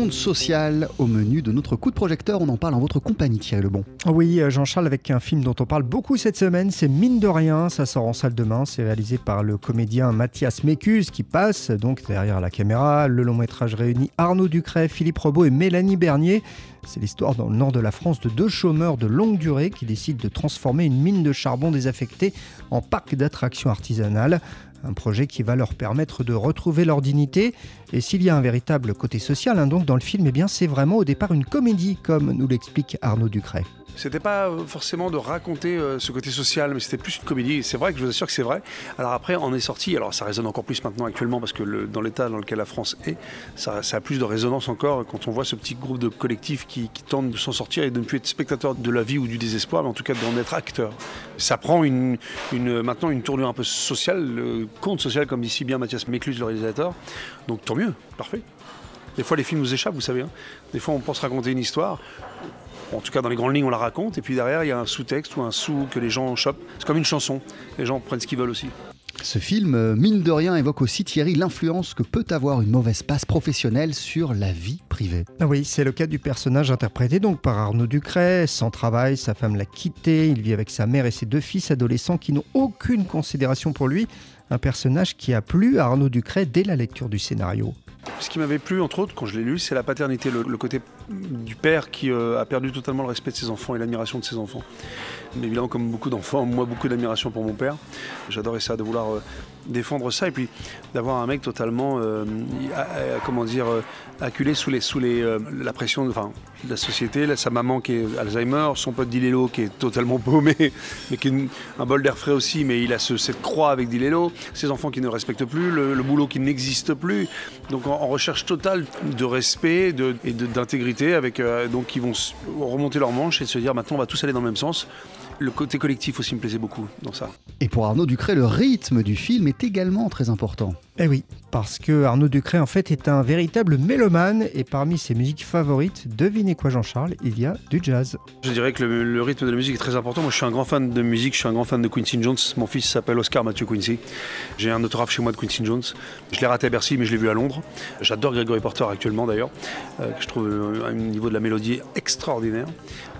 conte social au menu de notre coup de projecteur. On en parle en votre compagnie, Thierry Lebon. Oui, euh, Jean-Charles, avec un film dont on parle beaucoup cette semaine, c'est Mine de rien. Ça sort en salle demain. C'est réalisé par le comédien Mathias Mécus qui passe donc derrière la caméra. Le long métrage réunit Arnaud Ducret, Philippe Robot et Mélanie Bernier. C'est l'histoire dans le nord de la France de deux chômeurs de longue durée qui décident de transformer une mine de charbon désaffectée en parc d'attractions artisanales. Un projet qui va leur permettre de retrouver leur dignité. Et s'il y a un véritable côté social hein, dans le film, eh bien c'est vraiment au départ une comédie, comme nous l'explique Arnaud Ducret. C'était pas forcément de raconter euh, ce côté social, mais c'était plus une comédie. C'est vrai que je vous assure que c'est vrai. Alors après, on est sorti. Alors ça résonne encore plus maintenant actuellement parce que dans l'état dans lequel la France est, ça, a plus de résonance encore quand on voit ce petit groupe de collectifs qui, tentent de s'en sortir et de ne plus être spectateur de la vie ou du désespoir, mais en tout cas d'en être acteur. Ça prend maintenant une tournure un peu sociale, le conte social, comme dit si bien Mathias Méclus, le réalisateur. Donc tant mieux, parfait. Des fois, les films nous échappent, vous savez. Hein. Des fois, on pense raconter une histoire en tout cas dans les grandes lignes on la raconte, et puis derrière il y a un sous-texte ou un sous que les gens chopent. C'est comme une chanson, les gens prennent ce qu'ils veulent aussi. Ce film, euh, mine de rien, évoque aussi Thierry l'influence que peut avoir une mauvaise passe professionnelle sur la vie privée. Ah oui, c'est le cas du personnage interprété donc par Arnaud Ducret. Sans travail, sa femme l'a quitté, il vit avec sa mère et ses deux fils adolescents qui n'ont aucune considération pour lui. Un personnage qui a plu à Arnaud Ducret dès la lecture du scénario. Ce qui m'avait plu, entre autres, quand je l'ai lu, c'est la paternité, le, côté du père qui euh, a perdu totalement le respect de ses enfants et l'admiration de ses enfants. Mais évidemment, comme beaucoup d'enfants, moi, beaucoup d'admiration pour mon père. J'adorais ça, de vouloir euh, défendre ça et puis d'avoir un mec totalement, euh, comment dire, acculé sous, les, sous les, la pression de, enfin, la société. sa maman qui est Alzheimer, son pote Dilello qui est totalement paumé, mais qui est un bol d'air frais aussi, mais il a ce, cette croix avec Dilello, ses enfants qui ne respectent plus, le, boulot qui n'existe plus. Donc en, recherche totale de respect et d'intégrité, avec euh, donc qui vont remonter leurs manches et se dire maintenant on va tous aller dans le même sens. Le côté collectif aussi me plaisait beaucoup dans ça. Et pour Arnaud Ducret, le rythme du film est également très important. Eh oui, parce que Arnaud Ducret en fait est un véritable mélomane et parmi ses musiques favorites, devinez quoi Jean-Charles, il y a du jazz. Je dirais que le, le, rythme de la musique est très important. Moi je suis un grand fan de musique, je suis un grand fan de Quincy Jones. Mon fils s'appelle Oscar Mathieu Quincy. J'ai un autographe chez moi de Quincy Jones. Je l'ai raté à Bercy mais je l'ai vu à Londres. J'adore Gregory Porter actuellement d'ailleurs, euh, que je trouve à un niveau de la mélodie extraordinaire.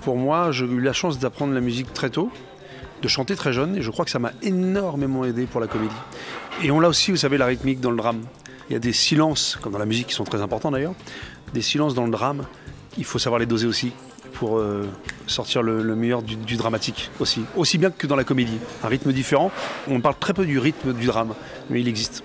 Pour moi, j'ai eu la chance d'apprendre la musique très tôt de chanter très jeune et je crois que ça m'a énormément aidé pour la comédie. Et on l'a aussi, vous savez, la rythmique dans le drame. Il y a des silences, comme dans la musique qui sont très importants d'ailleurs, des silences dans le drame, il faut savoir les doser aussi pour euh, sortir le, le meilleur du, du, dramatique aussi. Aussi bien que dans la comédie. Un rythme différent, on parle très peu du rythme du drame, mais il existe.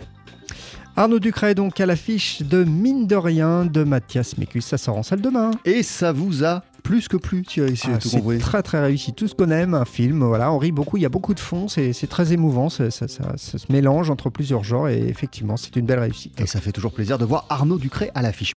Arnaud Ducret donc à l'affiche de Mine de rien de Mathias Mécus, ça sort en salle demain. Et ça vous a plus que plus, Thierry, si ah, tout C'est très très réussi, tout ce qu'on aime, un film, voilà, on rit beaucoup, il y a beaucoup de fond, c'est très émouvant, ça, ça, ça, ça, se mélange entre plusieurs genres et effectivement c'est une belle réussite. Et ça fait toujours plaisir de voir Arnaud Ducret à l'affiche.